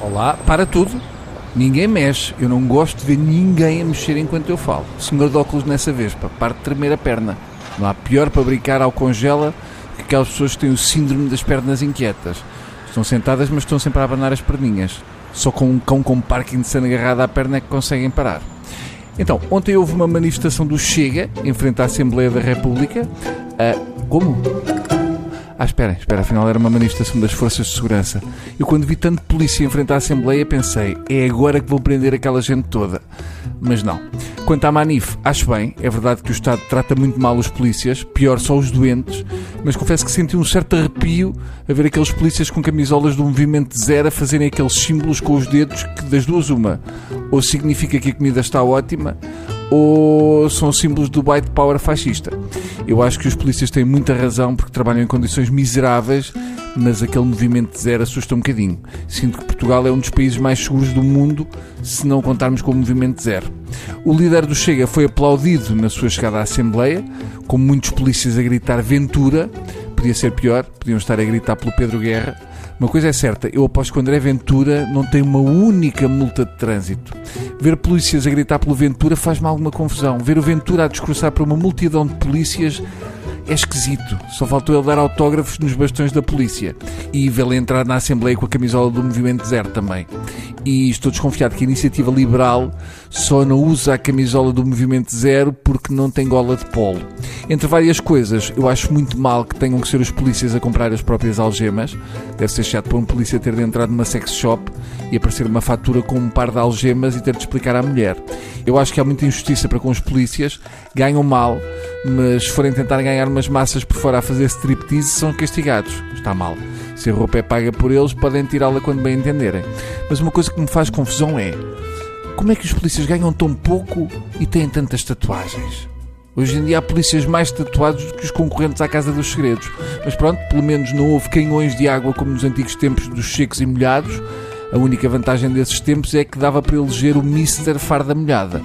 Olá, para tudo. Ninguém mexe. Eu não gosto de ver ninguém a mexer enquanto eu falo. Senhor de óculos nessa vez, para parte de tremer a perna. Não há pior para brincar ao congela que aquelas pessoas que têm o síndrome das pernas inquietas. Estão sentadas, mas estão sempre a abanar as perninhas. Só com um cão com Parkinson agarrado à perna é que conseguem parar. Então, ontem houve uma manifestação do Chega em frente à Assembleia da República. Ah, como? Ah, esperem, espera, afinal era uma manifestação das forças de segurança. Eu quando vi tanto polícia em frente à Assembleia pensei, é agora que vou prender aquela gente toda. Mas não. Quanto à Manif, acho bem, é verdade que o Estado trata muito mal os polícias, pior só os doentes, mas confesso que senti um certo arrepio a ver aqueles polícias com camisolas do movimento zero a fazerem aqueles símbolos com os dedos que das duas uma, ou significa que a comida está ótima, ou são símbolos do white power fascista. Eu acho que os polícias têm muita razão porque trabalham em condições miseráveis, mas aquele movimento zero assusta um bocadinho. Sinto que Portugal é um dos países mais seguros do mundo, se não contarmos com o movimento zero. O líder do Chega foi aplaudido na sua chegada à Assembleia, com muitos polícias a gritar Ventura. Podia ser pior, podiam estar a gritar pelo Pedro Guerra. Uma coisa é certa, eu aposto que o André Ventura não tem uma única multa de trânsito. Ver polícias a gritar pelo Ventura faz-me alguma confusão. Ver o Ventura a discursar para uma multidão de polícias é esquisito. Só faltou ele dar autógrafos nos bastões da polícia. E vê-lo entrar na Assembleia com a camisola do Movimento Zero também. E estou desconfiado que a iniciativa liberal só não usa a camisola do Movimento Zero porque não tem gola de polo. Entre várias coisas, eu acho muito mal que tenham que ser os polícias a comprar as próprias algemas. Deve ser chato para um polícia ter de entrar numa sex shop e aparecer uma fatura com um par de algemas e ter de explicar à mulher. Eu acho que há muita injustiça para com os polícias, ganham mal, mas se forem tentar ganhar umas massas por fora a fazer striptease, são castigados. Está mal. Se a roupa é paga por eles, podem tirá-la quando bem entenderem. Mas uma coisa que me faz confusão é como é que os polícias ganham tão pouco e têm tantas tatuagens? Hoje em dia há polícias mais tatuados do que os concorrentes à Casa dos Segredos. Mas pronto, pelo menos não houve canhões de água como nos antigos tempos dos secos e molhados. A única vantagem desses tempos é que dava para eleger o Mr. Farda Molhada.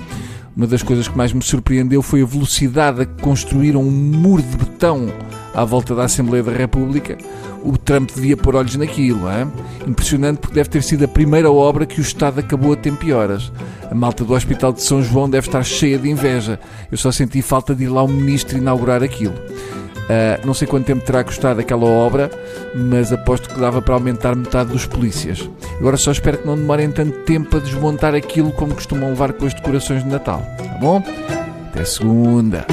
Uma das coisas que mais me surpreendeu foi a velocidade a que construíram um muro de betão à volta da Assembleia da República. O Trump devia pôr olhos naquilo, hein? impressionante porque deve ter sido a primeira obra que o Estado acabou a tempo horas. A malta do Hospital de São João deve estar cheia de inveja. Eu só senti falta de ir lá o ministro inaugurar aquilo. Uh, não sei quanto tempo terá custado aquela obra, mas aposto que dava para aumentar metade dos polícias. Agora só espero que não demorem tanto tempo a desmontar aquilo como costumam levar com as decorações de Natal. Tá bom? Até segunda.